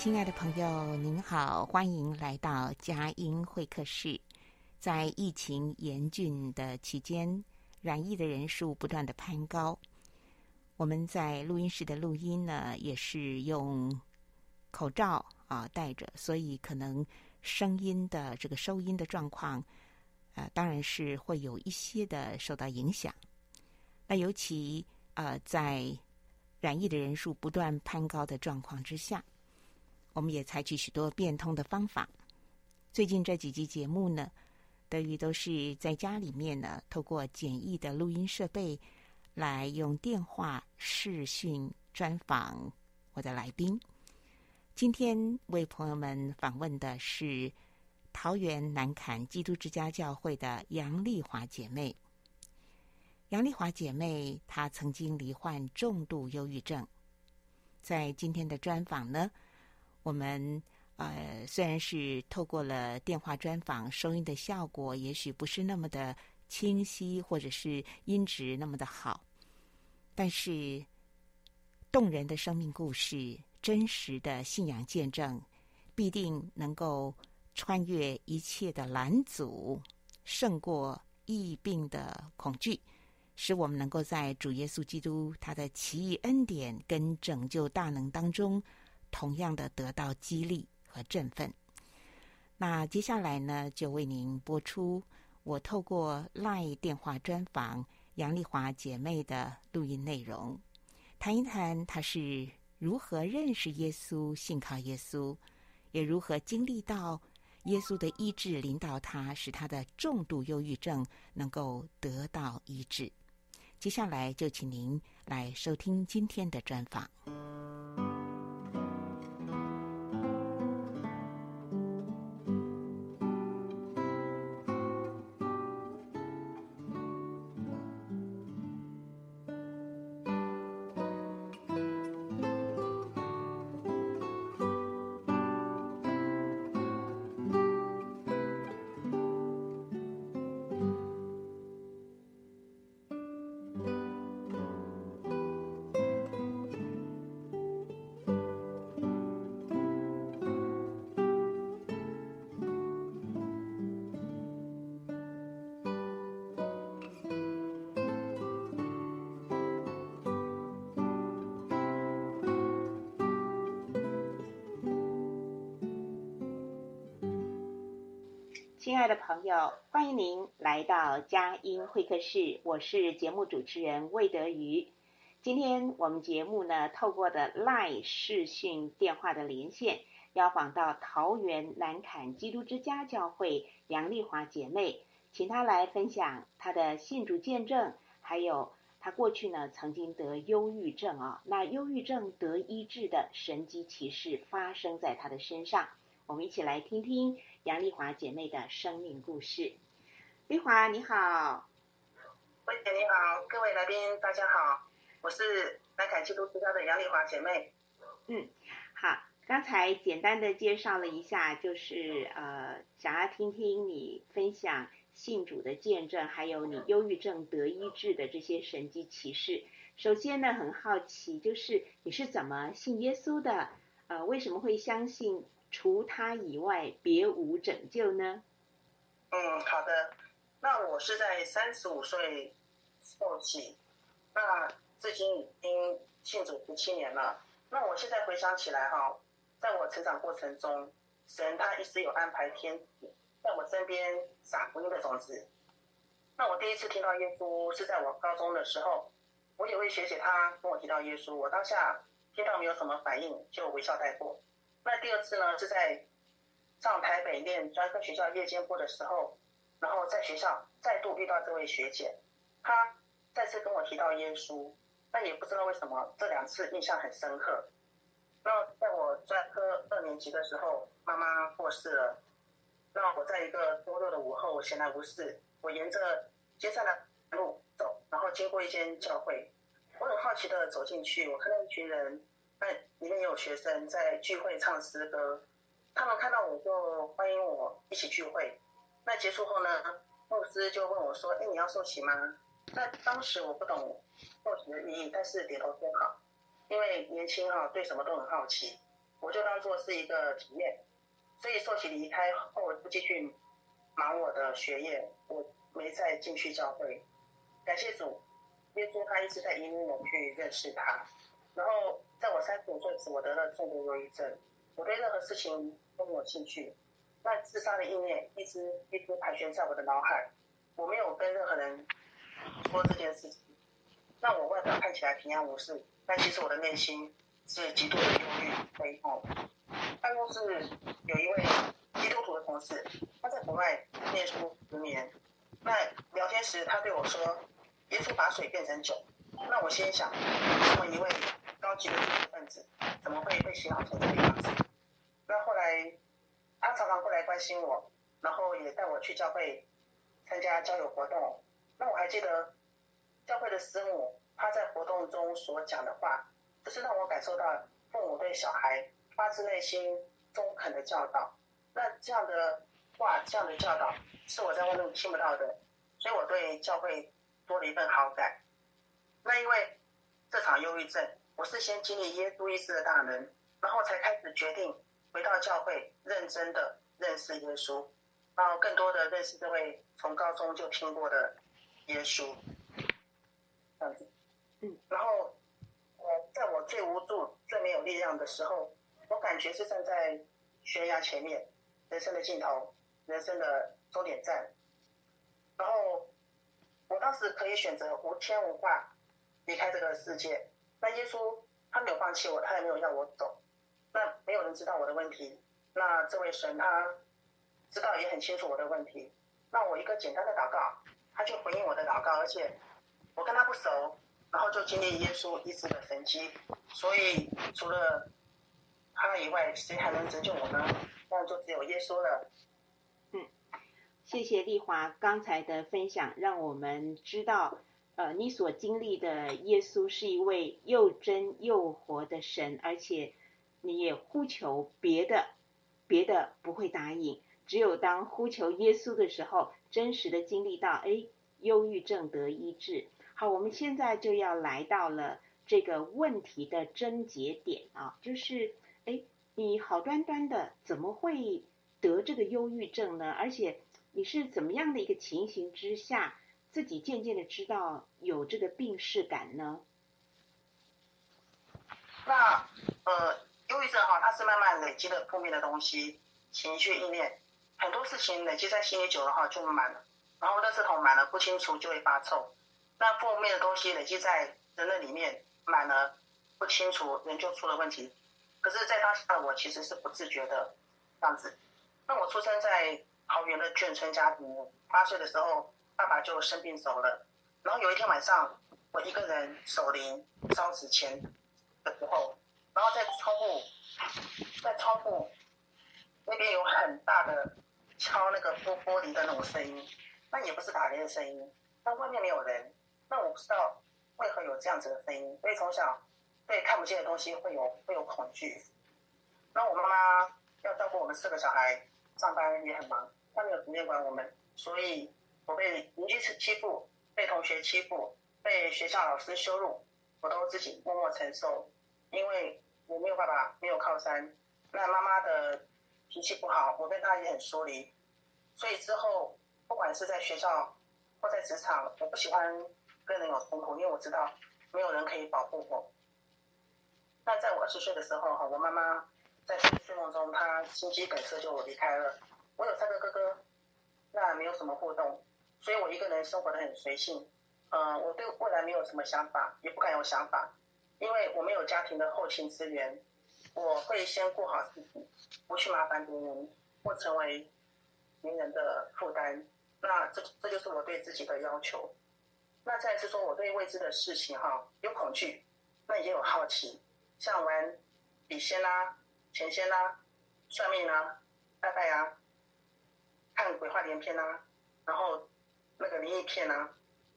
亲爱的朋友，您好，欢迎来到佳音会客室。在疫情严峻的期间，染疫的人数不断的攀高。我们在录音室的录音呢，也是用口罩啊戴着，所以可能声音的这个收音的状况，呃，当然是会有一些的受到影响。那尤其呃，在染疫的人数不断攀高的状况之下。我们也采取许多变通的方法。最近这几集节目呢，德语都是在家里面呢，透过简易的录音设备，来用电话视讯专访我的来宾。今天为朋友们访问的是桃园南崁基督之家教会的杨丽华姐妹。杨丽华姐妹她曾经罹患重度忧郁症，在今天的专访呢。我们呃，虽然是透过了电话专访，收音的效果也许不是那么的清晰，或者是音质那么的好，但是动人的生命故事、真实的信仰见证，必定能够穿越一切的拦阻，胜过疫病的恐惧，使我们能够在主耶稣基督他的奇异恩典跟拯救大能当中。同样的得到激励和振奋。那接下来呢，就为您播出我透过 LINE 电话专访杨丽华姐妹的录音内容，谈一谈她是如何认识耶稣、信靠耶稣，也如何经历到耶稣的医治临到她，使她的重度忧郁症能够得到医治。接下来就请您来收听今天的专访。亲爱的朋友，欢迎您来到佳音会客室，我是节目主持人魏德瑜。今天我们节目呢，透过的 LINE 视讯电话的连线，邀访到桃园南崁基督之家教会杨丽华姐妹，请她来分享她的信主见证，还有她过去呢曾经得忧郁症啊，那忧郁症得医治的神迹奇事发生在她的身上，我们一起来听听。杨丽华姐妹的生命故事，丽华你好，慧姐你好，各位来宾大家好，我是南凯基督之家的杨丽华姐妹。嗯，好，刚才简单的介绍了一下，就是呃，想要听听你分享信主的见证，还有你忧郁症得医治的这些神迹奇事。首先呢，很好奇，就是你是怎么信耶稣的？呃，为什么会相信？除他以外，别无拯救呢？嗯，好的。那我是在三十五岁后期，那至今已经信主十七年了。那我现在回想起来哈，在我成长过程中，神他一直有安排天使在我身边撒福音的种子。那我第一次听到耶稣是在我高中的时候，我有位学姐她跟我提到耶稣，我当下听到没有什么反应，就微笑带过。那第二次呢，是在上台北念专科学校夜间部的时候，然后在学校再度遇到这位学姐，她再次跟我提到耶稣。但也不知道为什么这两次印象很深刻。那在我专科二年级的时候，妈妈过世了。那我在一个周六的午后闲来无事，我沿着街上的路走，然后经过一间教会，我很好奇的走进去，我看到一群人，那里面有学生在聚会唱诗歌。他们看到我就欢迎我一起聚会。那结束后呢，牧师就问我说：“哎，你要受洗吗？”那当时我不懂受洗的意义，但是点头说好，因为年轻哈，对什么都很好奇，我就当做是一个体验。所以受洗离开后，我就继续忙我的学业，我没再进去教会。感谢主，耶稣他一直在引领我去认识他。然后在我三十五岁时，我得了重度忧郁症，我对任何事情都没有兴趣。那自杀的意念一直一直盘旋在我的脑海，我没有跟任何人。说这件事情，让我外表看起来平安无事，但其实我的内心是极度的忧郁悲痛。办公室有一位基督徒的同事，他在国外念书十年。那聊天时，他对我说：“耶稣把水变成酒。”那我心想，这么一位高级的知识分子，怎么会被洗脑成这个样子？那后来，他常常过来关心我，然后也带我去教会参加交友活动。那我还记得教会的师母，她在活动中所讲的话，就是让我感受到父母对小孩发自内心中肯的教导。那这样的话，这样的教导是我在外面听不到的，所以我对教会多了一份好感。那因为这场忧郁症，我是先经历耶稣意识的大门，然后才开始决定回到教会，认真的认识耶稣，然后更多的认识这位从高中就听过的。耶稣，这样子，嗯，然后我在我最无助、最没有力量的时候，我感觉是站在悬崖前面，人生的尽头，人生的终点站。然后我当时可以选择无牵无挂离开这个世界。那耶稣他没有放弃我，他也没有要我走。那没有人知道我的问题，那这位神他知道也很清楚我的问题。那我一个简单的祷告。他就回应我的祷告，而且我跟他不熟，然后就经历耶稣医治的神迹，所以除了他以外，谁还能拯救我呢？那就只有耶稣了。嗯，谢谢丽华刚才的分享，让我们知道，呃，你所经历的耶稣是一位又真又活的神，而且你也呼求别的，别的不会答应。只有当呼求耶稣的时候，真实的经历到，哎，忧郁症得医治。好，我们现在就要来到了这个问题的症结点啊，就是，哎，你好端端的怎么会得这个忧郁症呢？而且你是怎么样的一个情形之下，自己渐渐的知道有这个病识感呢？那呃，忧郁症哈，它是慢慢累积的负面的东西，情绪意念。很多事情累积在心里久了哈就满了，然后垃圾桶满了不清除就会发臭。那负面的东西累积在人的里面满了不清除，人就出了问题。可是，在当下我其实是不自觉的这样子。那我出生在桃园的眷村家庭，八岁的时候爸爸就生病走了。然后有一天晚上，我一个人守灵烧纸钱的时候，然后在窗户，在窗户那边有很大的。敲那个玻玻璃的那种声音，那也不是打雷的声音，那外面没有人，那我不知道为何有这样子的声音，所以从小对看不见的东西会有会有恐惧。那我妈妈要照顾我们四个小孩，上班也很忙，她没有时间管我们，所以我被邻居欺负，被同学欺负，被学校老师羞辱，我都自己默默承受，因为我没有爸爸，没有靠山，那妈妈的。脾气不好，我跟他也很疏离，所以之后不管是在学校或在职场，我不喜欢跟人有冲突，因为我知道没有人可以保护我。那在我二十岁的时候，哈，我妈妈在睡梦中，她心肌梗塞就离开了。我有三个哥哥，那没有什么互动，所以我一个人生活得很随性。呃，我对未来没有什么想法，也不敢有想法，因为我没有家庭的后勤资源。我会先顾好自己，不去麻烦别人，或成为别人的负担。那这这就是我对自己的要求。那再是说，我对未知的事情哈有恐惧，那也有好奇。像玩笔仙啦、钱仙啦、算命啦、拜拜啊，看鬼话连篇啊，然后那个灵异片啊，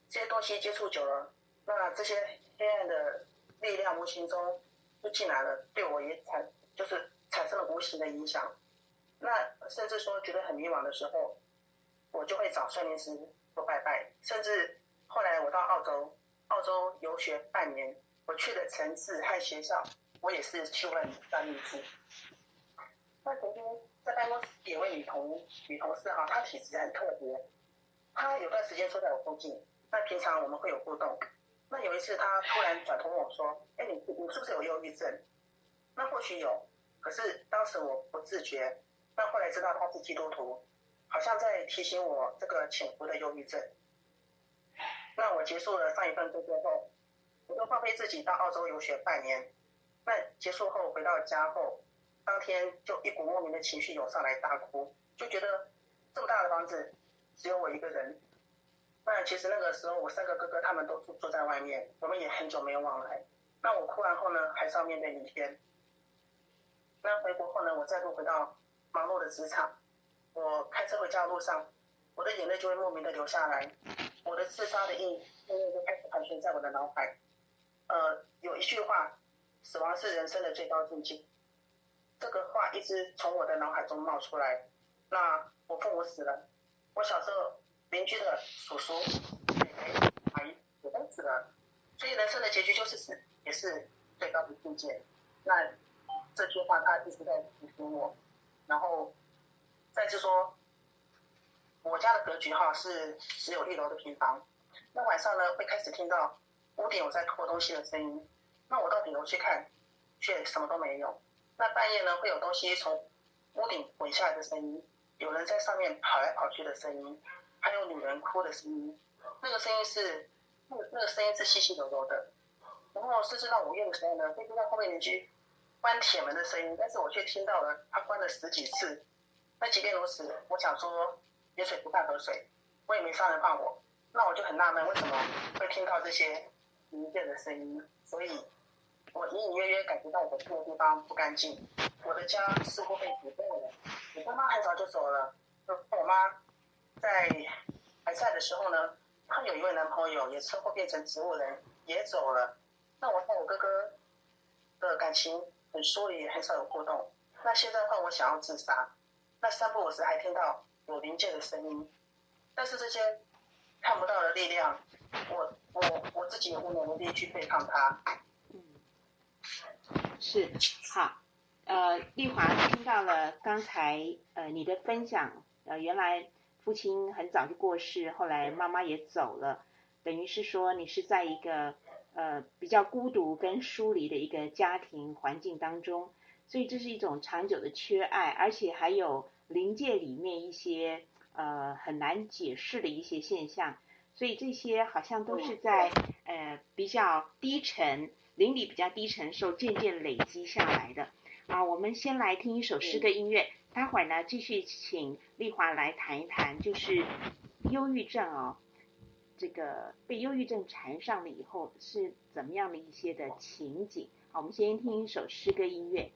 这些东西接触久了，那这些黑暗的力量无形中就进来了，对我也产就是产生了无形的影响。那甚至说觉得很迷惘的时候，我就会找算命师做拜拜。甚至后来我到澳洲，澳洲游学半年。我去的城市和学校，我也是去问算命师。那曾经在办公室有位女同女同事哈，她体质很特别，他有段时间坐在我附近。那平常我们会有互动。那有一次他突然转头问我说：“哎，你你是不是有忧郁症？”那或许有，可是当时我不自觉。但后来知道他是基督徒，好像在提醒我这个潜伏的忧郁症。那我结束了上一份工作后。我就放飞自己到澳洲游学半年，那结束后回到家后，当天就一股莫名的情绪涌上来，大哭，就觉得这么大的房子只有我一个人。那其实那个时候我三个哥哥他们都住住在外面，我们也很久没有往来。那我哭完后呢，还是要面对明天。那回国后呢，我再度回到忙碌的职场，我开车回家的路上，我的眼泪就会莫名的流下来，我的自杀的意念就开始盘旋在我的脑海。呃，有一句话，死亡是人生的最高境界。这个话一直从我的脑海中冒出来。那我父母死了，我小时候邻居的叔叔、阿姨也都死了，所以人生的结局就是死，也是最高的境界。那这句话他一直在提醒我。然后再次说，我家的格局哈是只有一楼的平房，那晚上呢会开始听到。屋顶有在拖东西的声音，那我到顶楼去看，却什么都没有。那半夜呢，会有东西从屋顶滚下来的声音，有人在上面跑来跑去的声音，还有女人哭的声音。那个声音是，那个那个声音是细细柔柔的。然后甚至到午夜的时候呢，会听到后面邻居关铁门的声音，但是我却听到了他关了十几次。那即便如此，我想说，野水不犯河水，我也没杀人放火，那我就很纳闷，为什么会听到这些？灵界的声音，所以我隐隐约约感觉到我住的地方不干净，我的家似乎被堵塞了。我爸妈很早就走了，就我妈在还在的时候呢，她有一位男朋友也车祸变成植物人，也走了。那我和我哥哥的感情很疏离，很少有互动。那现在换我想要自杀，那三不五时还听到有灵界的声音，但是这些看不到的力量，我。我我自己也无能为力去对抗它？嗯，是好，呃，丽华听到了刚才呃你的分享，呃，原来父亲很早就过世，后来妈妈也走了，等于是说你是在一个呃比较孤独跟疏离的一个家庭环境当中，所以这是一种长久的缺爱，而且还有临界里面一些呃很难解释的一些现象。所以这些好像都是在呃比较低沉，邻里比较低沉，时候渐渐累积下来的啊。我们先来听一首诗歌音乐，待会儿呢继续请丽华来谈一谈，就是忧郁症哦，这个被忧郁症缠上了以后是怎么样的一些的情景。好，我们先听一首诗歌音乐。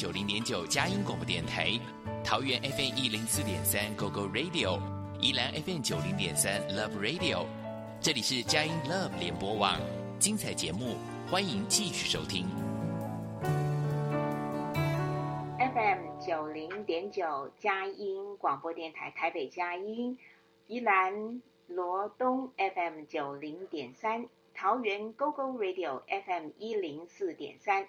九零点九佳音广播电台，桃园 FM 一零四点三 GO GO Radio，宜兰 FM 九零点三 Love Radio，这里是佳音 Love 联播网，精彩节目，欢迎继续收听。FM 九零点九佳音广播电台，台北佳音，宜兰罗东 FM 九零点三，桃园 GO GO Radio FM 一零四点三。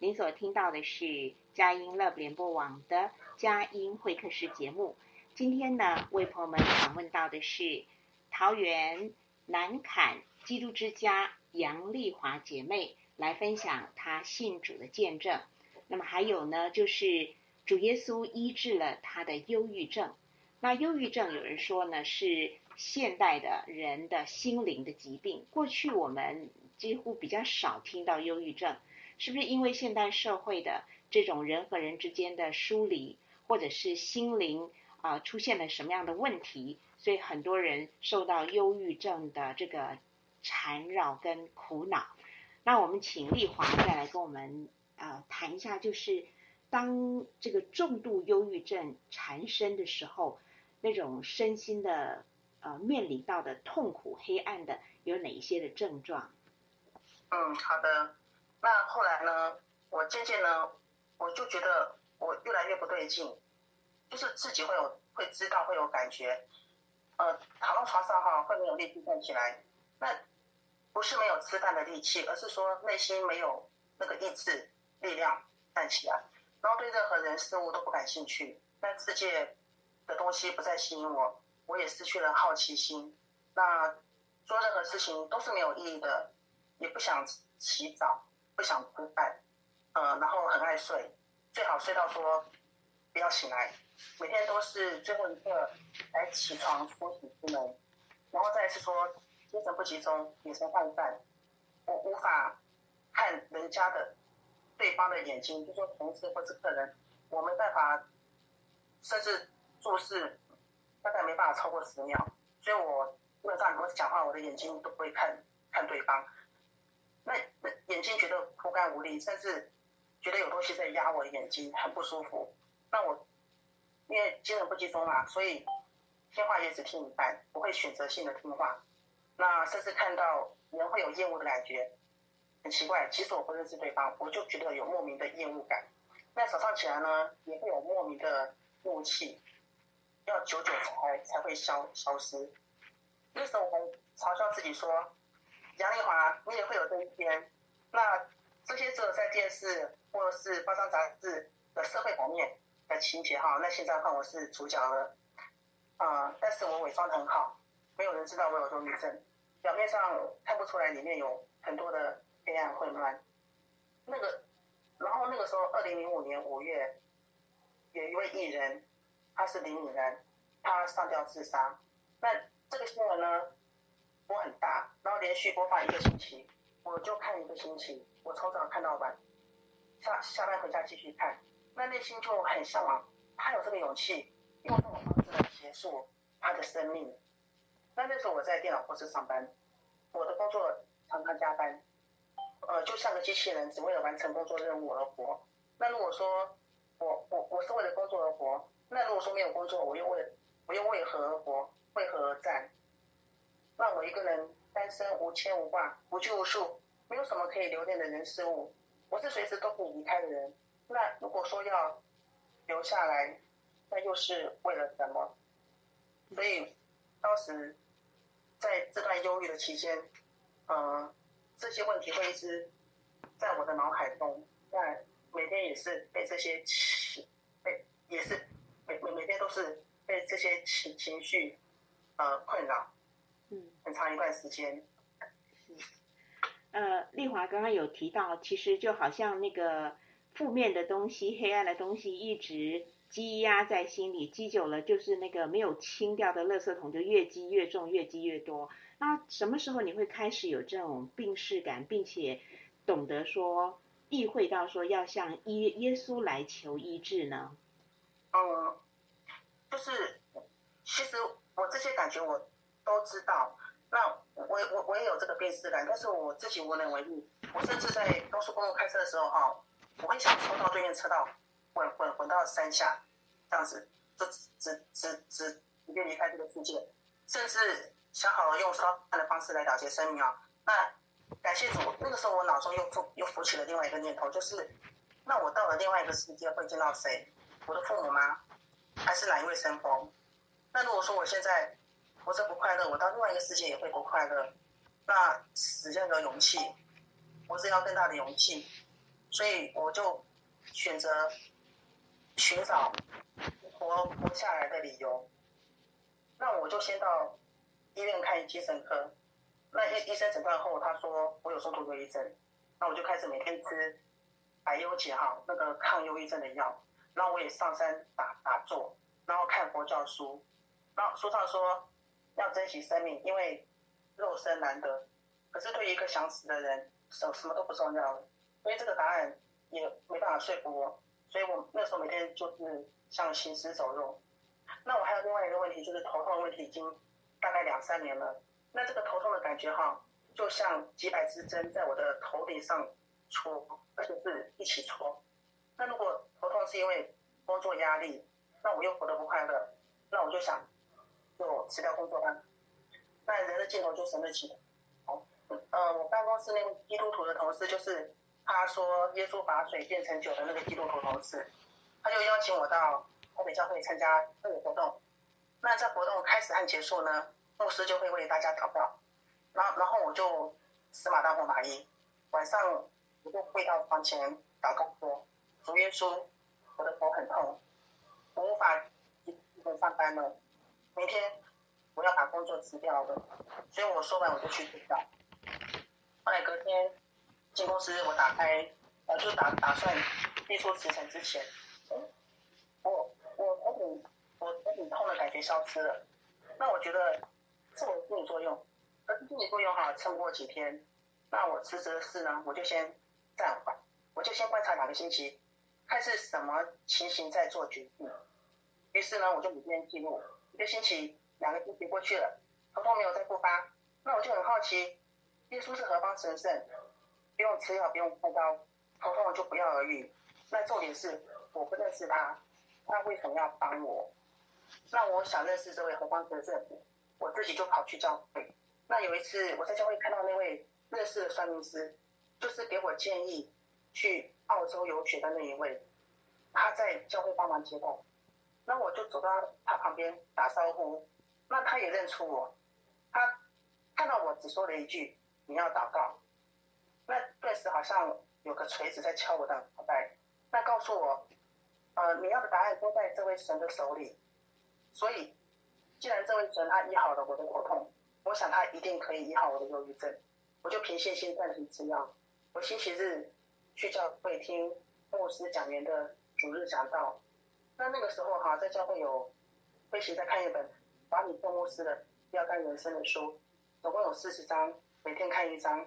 您所听到的是佳音 Love 联播网的佳音会客室节目。今天呢，为朋友们访问到的是桃园南坎基督之家杨丽华姐妹，来分享她信主的见证。那么还有呢，就是主耶稣医治了她的忧郁症。那忧郁症有人说呢，是现代的人的心灵的疾病。过去我们几乎比较少听到忧郁症。是不是因为现代社会的这种人和人之间的疏离，或者是心灵啊、出现了什么样的问题，所以很多人受到忧郁症的这个缠绕跟苦恼？那我们请丽华再来跟我们啊、谈一下，就是当这个重度忧郁症缠身的时候，那种身心的呃面临到的痛苦、黑暗的有哪一些的症状？嗯，好的。那后来呢，我渐渐呢，我就觉得我越来越不对劲，就是自己会有会知道会有感觉，呃，躺到床上哈会没有力气站起来，那不是没有吃饭的力气，而是说内心没有那个意志力量站起来，然后对任何人事物都不感兴趣，那世界的东西不再吸引我，我也失去了好奇心，那做任何事情都是没有意义的，也不想洗澡。不想吃饭，呃，然后很爱睡，最好睡到说不要醒来，每天都是最后一刻才起床梳洗出门，然后再是说精神不集中，眼神涣散，我无法看人家的对方的眼睛，就说同事或是客人，我没办法，甚至注视大概没办法超过十秒，所以我基本上我讲话我的眼睛都不会看看对方。那眼睛觉得枯干无力，甚至觉得有东西在压我的眼睛，很不舒服。那我因为精神不集中嘛，所以听话也只听一半，不会选择性的听话。那甚至看到人会有厌恶的感觉，很奇怪。即使我不认识对方，我就觉得有莫名的厌恶感。那早上起来呢，也会有莫名的怒气，要久久才才会消消失。那时候我们嘲笑自己说。杨丽华，你也会有这一天。那这些只有在电视或者是报章杂志的社会版面的情节哈，那现在换我是主角了。啊、但是我伪装得很好，没有人知道我有忧郁症。表面上看不出来里面有很多的黑暗混乱。那个，然后那个时候，二零零五年五月，有一位艺人，他是林允然，他上吊自杀。那这个新闻呢？播很大，然后连续播放一个星期，我就看一个星期，我从早看到晚，下下班回家继续看，那内心就很向往，他有这个勇气用这种方式来结束他的生命。那那时候我在电脑公司上班，我的工作常常加班，呃，就像个机器人，只为了完成工作任务而活。那如果说我我我是为了工作而活，那如果说没有工作，我又为我又为何而活？为何而战？那我一个人单身无牵无挂，无拘无束，没有什么可以留恋的人事物，我是随时都可以离开的人。那如果说要留下来，那又是为了什么？所以当时在这段忧郁的期间，呃，这些问题会一直在我的脑海中，那每天也是被这些情，被也是每每每天都是被这些情情绪呃困扰，嗯，很长一段时间。呃，丽华刚刚有提到，其实就好像那个负面的东西、黑暗的东西一直。积压在心里，积久了就是那个没有清掉的垃圾桶，就越积越重，越积越多。那什么时候你会开始有这种病识感，并且懂得说意会到说要向耶耶稣来求医治呢？呃，就是其实我这些感觉我都知道。那我我我也有这个病识感，但是我自己无能为力。我甚至在高速公路开车的时候哈，我会想冲到对面车道。滚滚滚到山下，这样子，就直直直直接离开这个世界，甚至想好了用烧炭的方式来了结生命啊。那感谢主，那个时候我脑中又浮又浮起了另外一个念头，就是那我到了另外一个世界会见到谁？我的父母吗？还是哪一位神佛？那如果说我现在活着不快乐，我到另外一个世界也会不快乐。那死这个勇气，活着要更大的勇气，所以我就选择。寻找活活下来的理由，那我就先到医院看精神科。那医医生诊断后，他说我有重度忧郁症。那我就开始每天吃百忧解哈那个抗忧郁症的药。然后我也上山打打坐，然后看佛教书。然后书上说要珍惜生命，因为肉身难得。可是对一个想死的人，什什么都不重要了。所以这个答案也没办法说服我。所以我那时候每天就是像行尸走肉。那我还有另外一个问题，就是头痛的问题已经大概两三年了。那这个头痛的感觉哈，就像几百支针在我的头顶上戳，而且是一起戳。那如果头痛是因为工作压力，那我又活得不快乐，那我就想辞掉工作吧。那人的尽头就神的起头。呃，我办公室那个基督徒的同事就是。他说：“耶稣把水变成酒的那个基督徒同事，他就邀请我到台北教会参加这个活动。那在活动开始和结束呢，牧师就会为大家祷告。然后，然后我就死马当活马医，晚上我就跪到床前祷告说：主耶稣，我的头很痛，我无法一天上班了。明天我要把工作辞掉了。所以我说完我就去睡觉。后来隔天。”进公司，我打开，呃，就打打算递出辞呈之前，我我头顶我头顶痛的感觉消失了，那我觉得是我的心理作用，可是心理作用哈，撑不过几天，那我辞职的事呢，我就先暂缓，我就先观察两个星期，看是什么情形再做决定，于是呢，我就每天记录，一个星期、两个星期过去了，头痛没有再复发，那我就很好奇，耶稣是何方神圣？不用吃药，不用开刀，头痛就不药而愈。那重点是我不认识他，他为什么要帮我？那我想认识这位何方神圣，我自己就跑去教会。那有一次我在教会看到那位认识的算命师，就是给我建议去澳洲游学的那一位，他在教会帮忙接待。那我就走到他旁边打招呼，那他也认出我，他看到我只说了一句：“你要祷告。”那顿时好像有个锤子在敲我的脑袋，那告诉我，呃，你要的答案都在这位神的手里，所以，既然这位神他医好了我的头痛，我想他一定可以医好我的忧郁症，我就凭信心暂停吃药。我星期日去教会听牧师讲员的主日讲道，那那个时候哈，在教会有会习在看一本华理牧师的标杆人生的书，总共有四十章，每天看一章。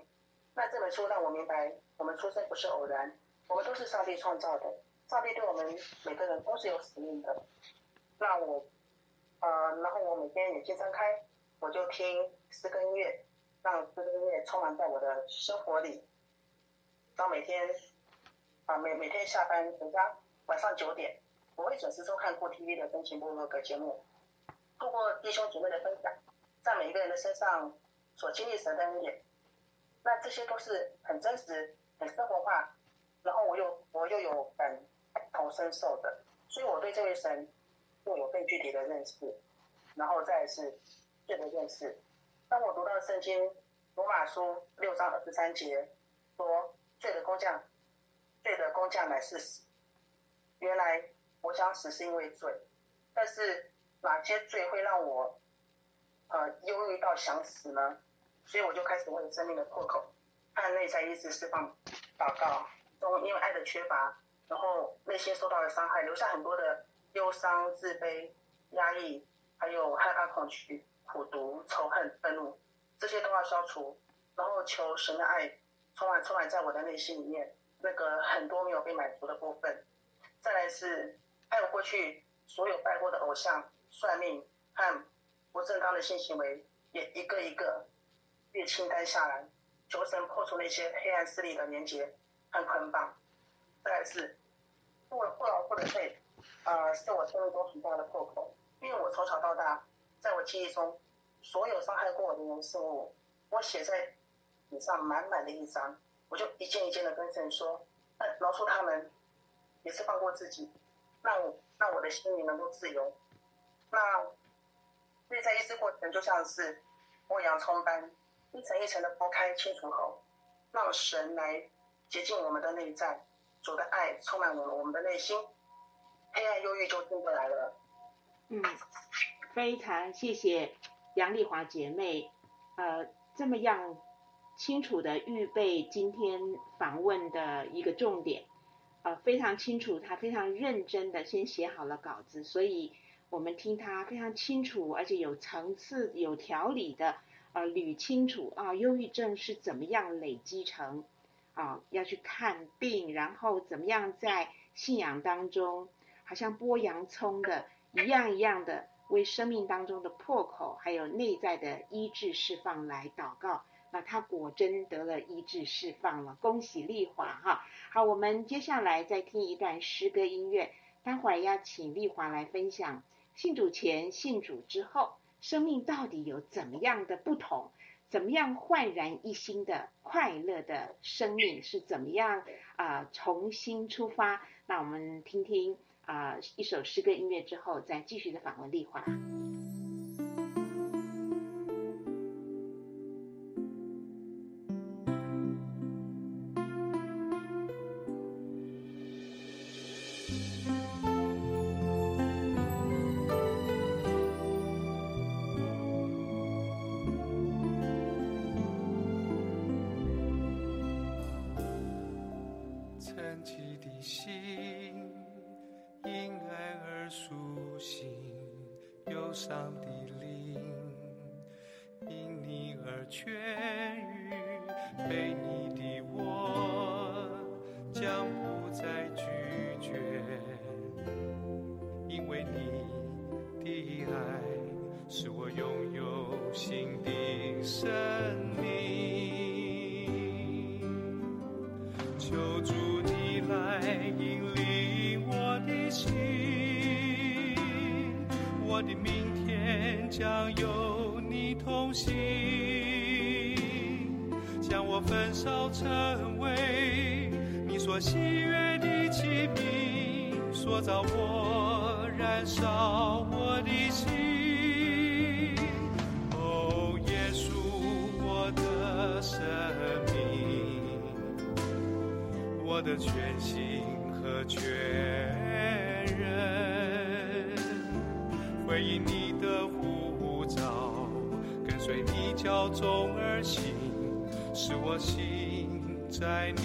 那这本书让我明白，我们出生不是偶然，我们都是上帝创造的。上帝对我们每个人都是有使命的。那我，呃，然后我每天眼睛睁开，我就听诗歌音乐，让这个音乐充满在我的生活里。到每天啊每每天下班回家，晚上九点，我会准时收看过 TV 的真情部落格节目，透过弟兄姐妹的分享，在每一个人的身上所经历神的恩典，那这些都是很真实、很生活化，然后我又我又有感同身受的，所以我对这位神又有更具体的认识，然后再是罪的认识。当我读到圣经罗马书六章二十三节说，罪的工匠，罪的工匠乃是死。原来我想死是因为罪，但是哪些罪会让我呃忧郁到想死呢？所以我就开始为生命的破口按内在医治释放祷告。中因为爱的缺乏，然后内心受到了伤害，留下很多的忧伤、自卑、压抑，还有害怕、恐惧。苦毒、仇恨、愤怒，这些都要消除，然后求神的爱充满、充满在我的内心里面，那个很多没有被满足的部分。再来是，还有过去所有拜过的偶像、算命和不正当的性行为，也一个一个列清单下来，求神破除那些黑暗势力的连结和捆绑。再来是，不不劳不得累，呃，是我生命中很大的破口，因为我从小到大。在我记忆中，所有伤害过我的人事物，我写在纸上满满的一张，我就一件一件的跟神说，饶恕他们，也是放过自己，让我让我的心灵能够自由。那内在医治过程就像是剥洋葱般，一层一层的剥开清除后，让神来洁净我们的内在，主的爱充满我们我们的内心，黑暗忧郁就进不来了。嗯。非常谢谢杨丽华姐妹，呃，这么样清楚的预备今天访问的一个重点，呃，非常清楚，她非常认真的先写好了稿子，所以我们听他非常清楚，而且有层次、有条理的，呃，捋清楚啊，忧郁症是怎么样累积成，啊，要去看病，然后怎么样在信仰当中，好像剥洋葱的一样一样的。为生命当中的破口，还有内在的医治释放来祷告，那他果真得了医治释放了，恭喜丽华哈！好，我们接下来再听一段诗歌音乐，待会儿要请丽华来分享信主前、信主之后，生命到底有怎么样的不同，怎么样焕然一新的快乐的生命是怎么样啊、重新出发？那我们听听。啊、一首诗歌音乐之后，再继续的访问丽华。心因爱而苏醒忧伤的灵因你而全喜悦的器皿，塑造我，燃烧我的心。哦，耶稣，我的生命，我的全心和全人，回应你的呼召，跟随你脚中而行，使我心在。你。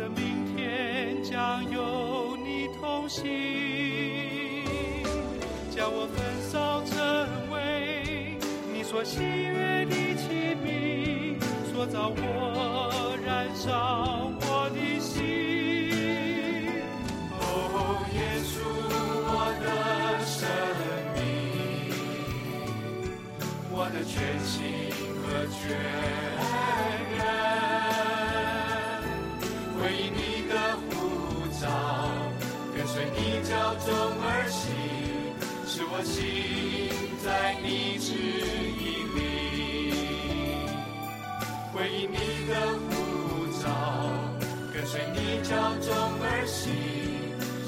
的明天将有你同行，将我焚烧成为你。所喜悦的器皿，塑造我，燃烧我的心。哦，耶稣，我的生命，我的全心和全随你教中而行，使我行在你旨意。里，回应你的呼召，跟随你教中而行，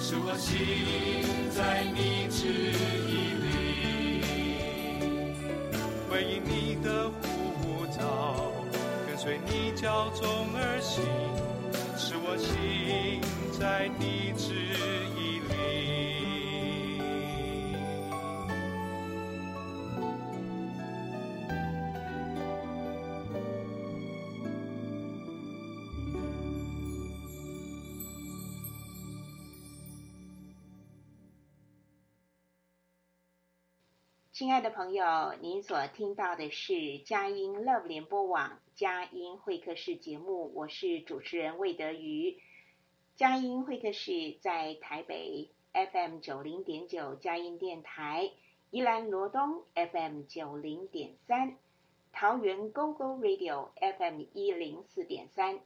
使我行在你旨意里，回应你的呼召，跟随你教中而行，使我行在你旨亲爱的朋友，您所听到的是佳音 Love 联播网佳音会客室节目，我是主持人魏德瑜。佳音会客室在台北 FM 九零点九佳音电台，宜兰罗东 FM 九零点三，桃园 GO GO Radio FM 一零四点三。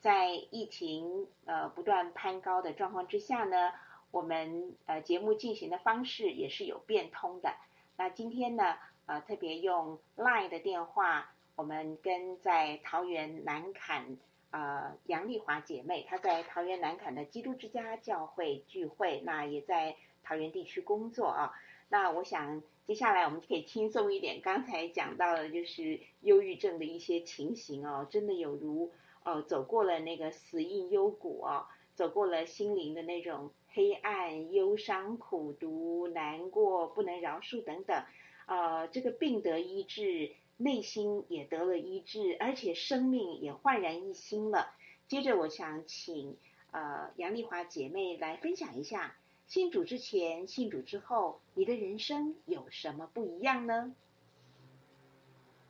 在疫情呃不断攀高的状况之下呢，我们呃节目进行的方式也是有变通的。那今天呢，呃，特别用 Line 的电话，我们跟在桃园南崁呃杨丽华姐妹，她在桃园南崁的基督之家教会聚会，那也在桃园地区工作啊。那我想接下来我们可以轻松一点，刚才讲到的就是忧郁症的一些情形哦，真的有如呃走过了那个死荫幽谷哦，走过了心灵的那种。黑暗、忧伤、苦毒、难过、不能饶恕等等，呃，这个病得医治，内心也得了医治，而且生命也焕然一新了。接着，我想请呃杨丽华姐妹来分享一下，信主之前、信主之后，你的人生有什么不一样呢？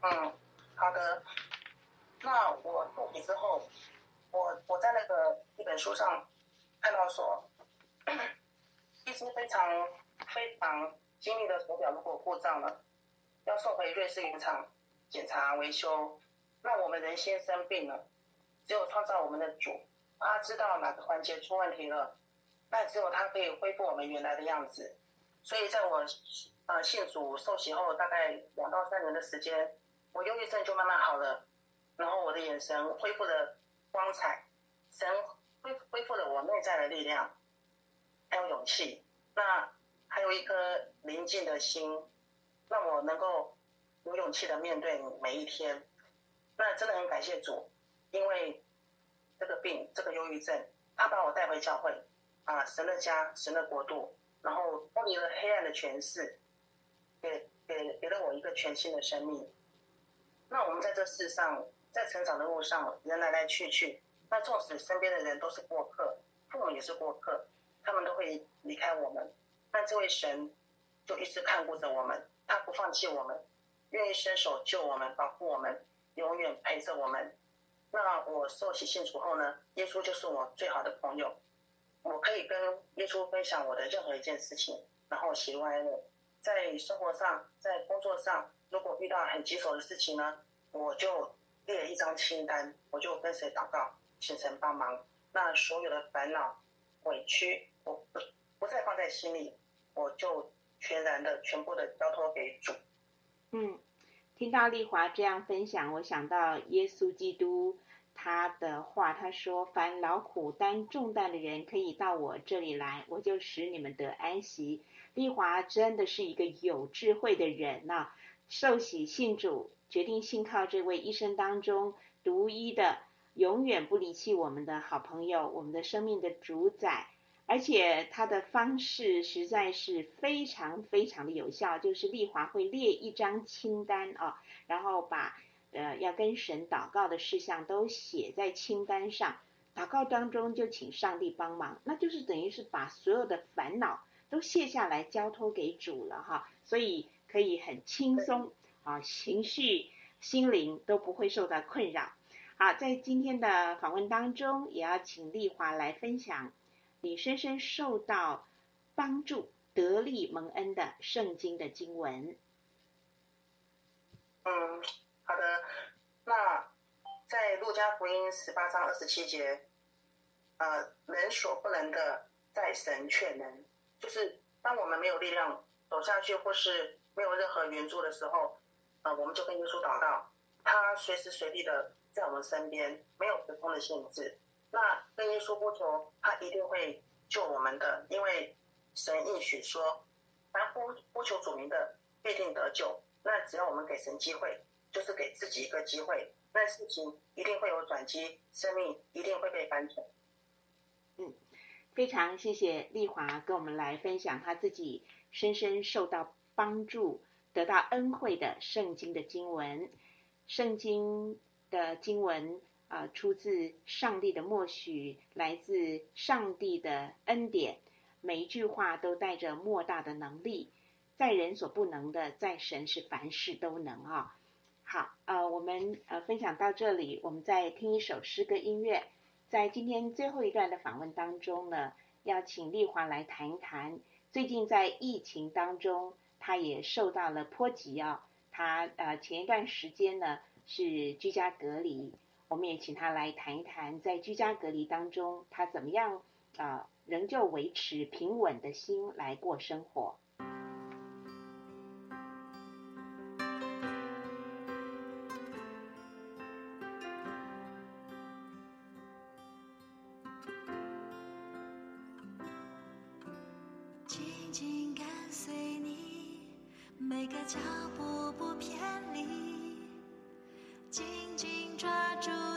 嗯，好的。那我信主之后，我我在那个一本书上看到说。一只非常非常精密的手表，如果故障了，要送回瑞士原厂检查维修。那我们人先生病了，只有创造我们的主，他知道哪个环节出问题了，那只有他可以恢复我们原来的样子。所以在我呃信主受洗后，大概两到三年的时间，我忧郁症就慢慢好了，然后我的眼神恢复了光彩，神恢恢复了我内在的力量。还有勇气，那还有一颗宁静的心，让我能够有勇气的面对每一天。那真的很感谢主，因为这个病，这个忧郁症，他把我带回教会，啊神的家、神的国度，然后脱离了黑暗的权势，给给给了我一个全新的生命。那我们在这世上，在成长的路上，人来来去去，那纵使身边的人都是过客，父母也是过客，他们都会离开我们，但这位神就一直看顾着我们，他不放弃我们，愿意伸手救我们、保护我们，永远陪着我们。那我受洗信主后呢，耶稣就是我最好的朋友，我可以跟耶稣分享我的任何一件事情，然后喜怒哀乐，在生活上，在工作上。如果遇到很棘手的事情呢，我就列一张清单，我就跟谁祷告，请神帮忙。那所有的烦恼、委屈，我不不再放在心里，我就全然的、全部的交托给主。嗯，听到丽华这样分享，我想到耶稣基督他的话，他说：“凡劳苦担重担的人，可以到我这里来，我就使你们得安息。”丽华真的是一个有智慧的人呐、啊。受洗信主，决定信靠这位一生当中独一的、永远不离弃我们的好朋友，我们的生命的主宰。而且他的方式实在是非常非常的有效，就是丽华会列一张清单啊，然后把呃要跟神祷告的事项都写在清单上，祷告当中就请上帝帮忙，那就是等于是把所有的烦恼都卸下来交托给主了哈，所以。可以很轻松啊，情绪、心灵都不会受到困扰。好，在今天的访问当中，也要请丽华来分享你深深受到帮助、得力蒙恩的圣经的经文。嗯，好的。那在路加福音十八章二十七节，呃，人所不能的，在神却能。就是当我们没有力量走下去，或是没有任何援助的时候，呃，我们就跟耶稣祷告，他随时随地的在我们身边，没有时空的限制。那跟耶稣呼求，他一定会救我们的，因为神应许说，凡呼呼求主名的，必定得救。那只要我们给神机会，就是给自己一个机会，那事情一定会有转机，生命一定会被翻转。嗯，非常谢谢丽华跟我们来分享她自己深深受到。帮助得到恩惠的圣经的经文，圣经的经文啊、出自上帝的默许，来自上帝的恩典，每一句话都带着莫大的能力，在人所不能的，在神是凡事都能啊。好，呃，我们呃分享到这里，我们再听一首诗歌音乐，在今天最后一段的访问当中呢，要请丽华来谈一谈最近在疫情当中。她也受到了波及啊，她呃前一段时间呢是居家隔离，我们也请他来谈一谈，在居家隔离当中，他怎么样啊、仍旧维持平稳的心来过生活。静静跟随你每个脚步不偏离，抓住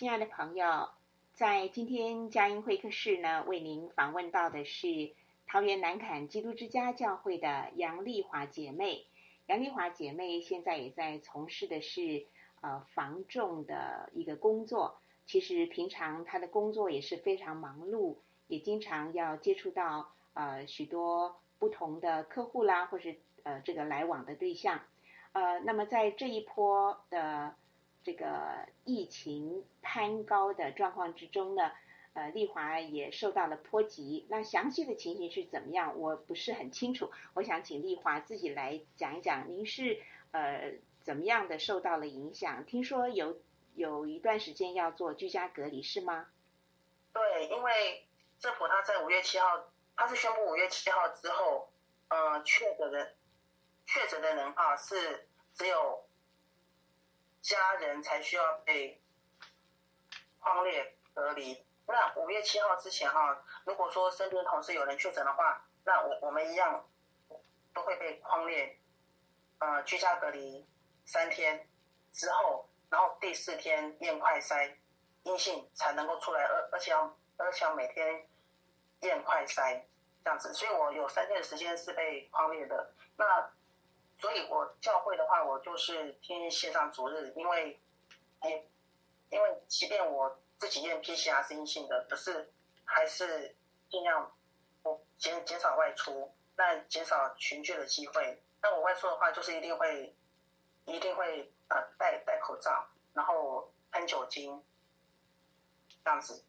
亲爱的朋友，在今天佳音会客室呢，为您访问到的是桃园南坎基督之家教会的杨丽华姐妹。杨丽华姐妹现在也在从事的是呃防重的一个工作。其实平常她的工作也是非常忙碌，也经常要接触到呃许多不同的客户啦，或是呃这个来往的对象。呃，那么在这一波的这个疫情攀高的状况之中呢，呃，丽华也受到了波及。那详细的情形是怎么样？我不是很清楚。我想请丽华自己来讲一讲，您是呃怎么样的受到了影响？听说有有一段时间要做居家隔离，是吗？对，因为政府他在五月七号，他是宣布五月七号之后，呃，确诊的确诊的人啊是只有。家人才需要被框列隔离。那五月七号之前哈，如果说身边同事有人确诊的话，那我我们一样都会被框列，呃，居家隔离三天之后，然后第四天验快筛阴性才能够出来，而而且要而且要每天验快筛这样子。所以我有三天的时间是被框列的。那所以，我教会的话，我就是天天线上主日，因为，因，因为即便我自己验 PCR 是阴性的，可是还是尽量我减减少外出，那减少群聚的机会。那我外出的话，就是一定会，一定会呃戴戴口罩，然后喷酒精，这样子。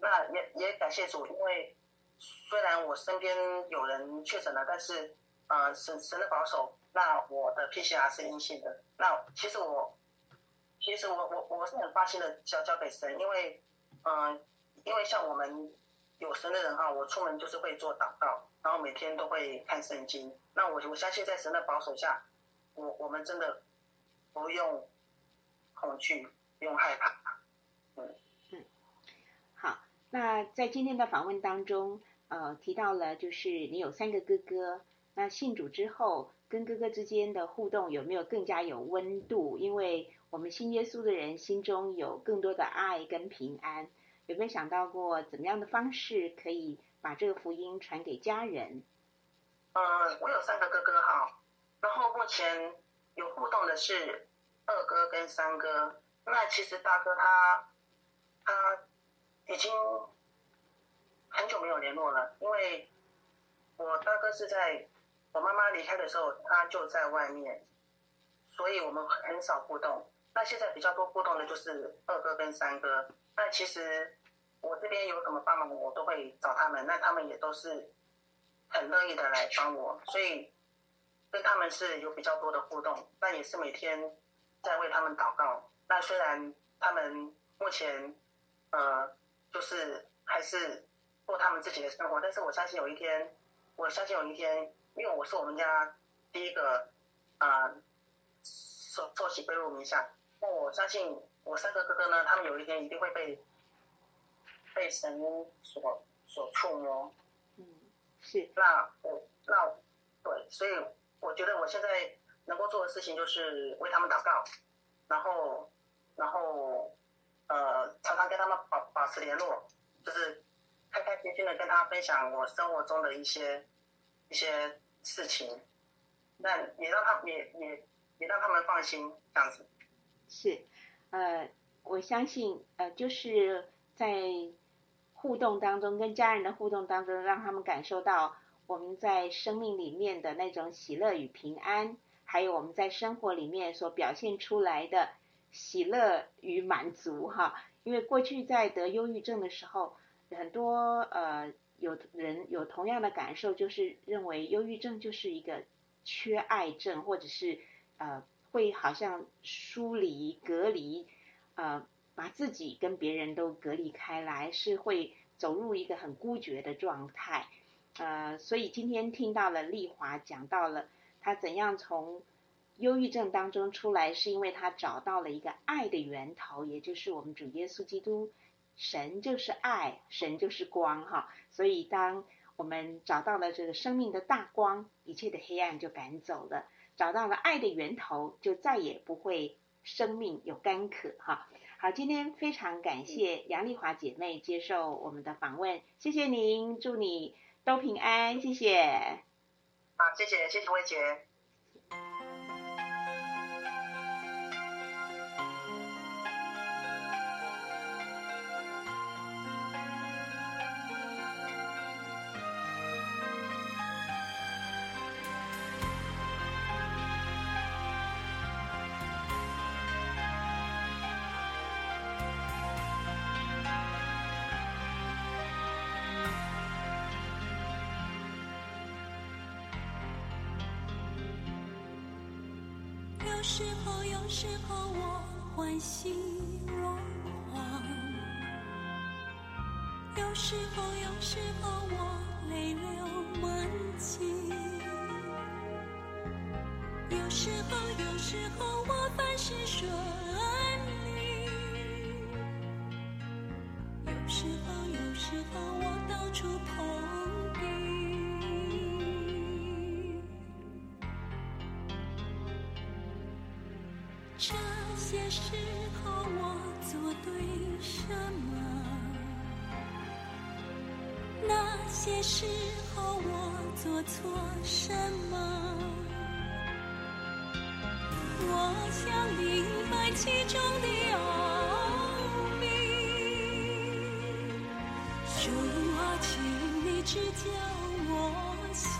那也也感谢主，因为虽然我身边有人确诊了，但是呃神神的保守。那我的 PCR 是阴性的，那其实我，其实我我我是很放心的交交给神，因为，嗯、因为像我们有神的人哈，我出门就是会做祷告，然后每天都会看圣经。那我我相信在神的保守下，我我们真的不用恐惧，不用害怕。嗯嗯，好，那在今天的访问当中，呃，提到了就是你有三个哥哥，那信主之后。跟哥哥之间的互动有没有更加有温度？因为我们信耶稣的人心中有更多的爱跟平安，有没有想到过怎么样的方式可以把这个福音传给家人？呃，我有三个哥哥哈，然后目前有互动的是二哥跟三哥。那其实大哥他他已经很久没有联络了，因为我大哥是在。我妈妈离开的时候，他就在外面，所以我们很少互动。那现在比较多互动的就是二哥跟三哥。那其实我这边有什么帮忙，我都会找他们。那他们也都是很乐意的来帮我，所以跟他们是有比较多的互动。那也是每天在为他们祷告。那虽然他们目前呃就是还是过他们自己的生活，但是我相信有一天，我相信有一天。因为我是我们家第一个啊受受洗归入名下，那我相信我三个哥哥呢，他们有一天一定会被被神所所触摸。嗯，是。那我那对，所以我觉得我现在能够做的事情就是为他们祷告，然后然后呃常常跟他们保保持联络，就是开开心心的跟他分享我生活中的一些一些事情，那也让他也也也让他们放心这样子。是，呃，我相信呃就是在互动当中，跟家人的互动当中，让他们感受到我们在生命里面的那种喜乐与平安，还有我们在生活里面所表现出来的喜乐与满足哈。因为过去在得忧郁症的时候，很多呃有人有同样的感受，就是认为忧郁症就是一个缺爱症，或者是呃会好像疏离、隔离，呃把自己跟别人都隔离开来，是会走入一个很孤绝的状态。呃，所以今天听到了丽华讲到了他怎样从忧郁症当中出来，是因为他找到了一个爱的源头，也就是我们主耶稣基督。神就是爱，神就是光，哈。所以当我们找到了这个生命的大光，一切的黑暗就赶走了；找到了爱的源头，就再也不会生命有干渴，哈。好，今天非常感谢杨丽华姐妹接受我们的访问，谢谢您，祝你。都平安，谢谢。好，谢谢，谢谢魏姐。时候，有时候我欢喜若狂；有时候，有时候我泪流满襟；有时候，有时候我凡事顺利；有时候，有时候我到处碰这些时候我做对什么？那些时候我做错什么？我想明白其中的奥秘。主啊，请你指教我心。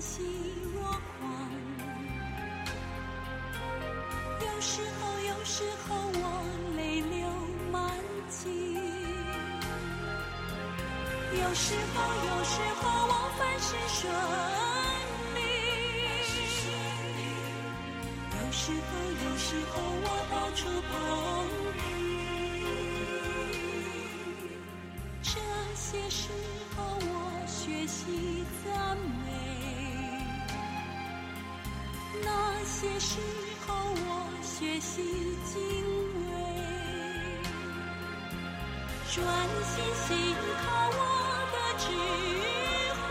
喜若狂；有时候，有时候我泪流满襟；有时候，有时候我凡事顺利；有时候，有时候我到处碰壁。这些时候，我学习赞美；些时候，我学习敬畏。专心信靠我的智慧，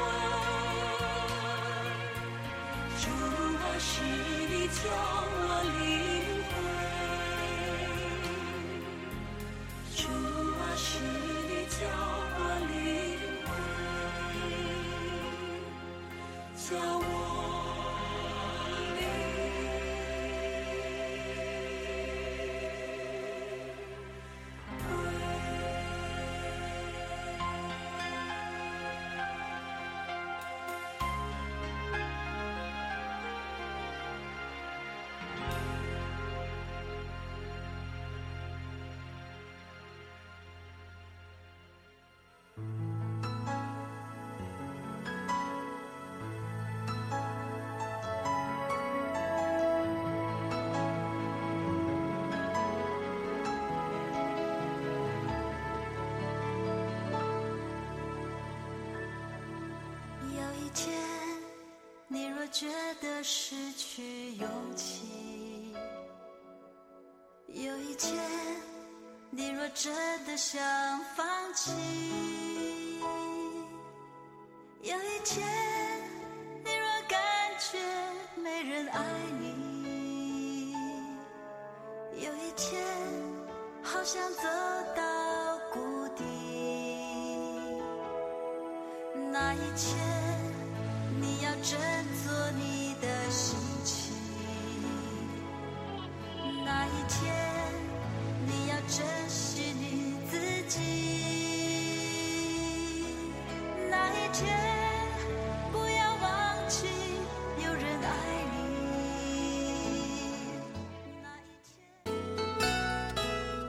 主啊，是你叫我领觉得失去勇气；有一天，你若真的想放弃；有一天，你若感觉没人爱你；有一天，好想走到谷底。那一天，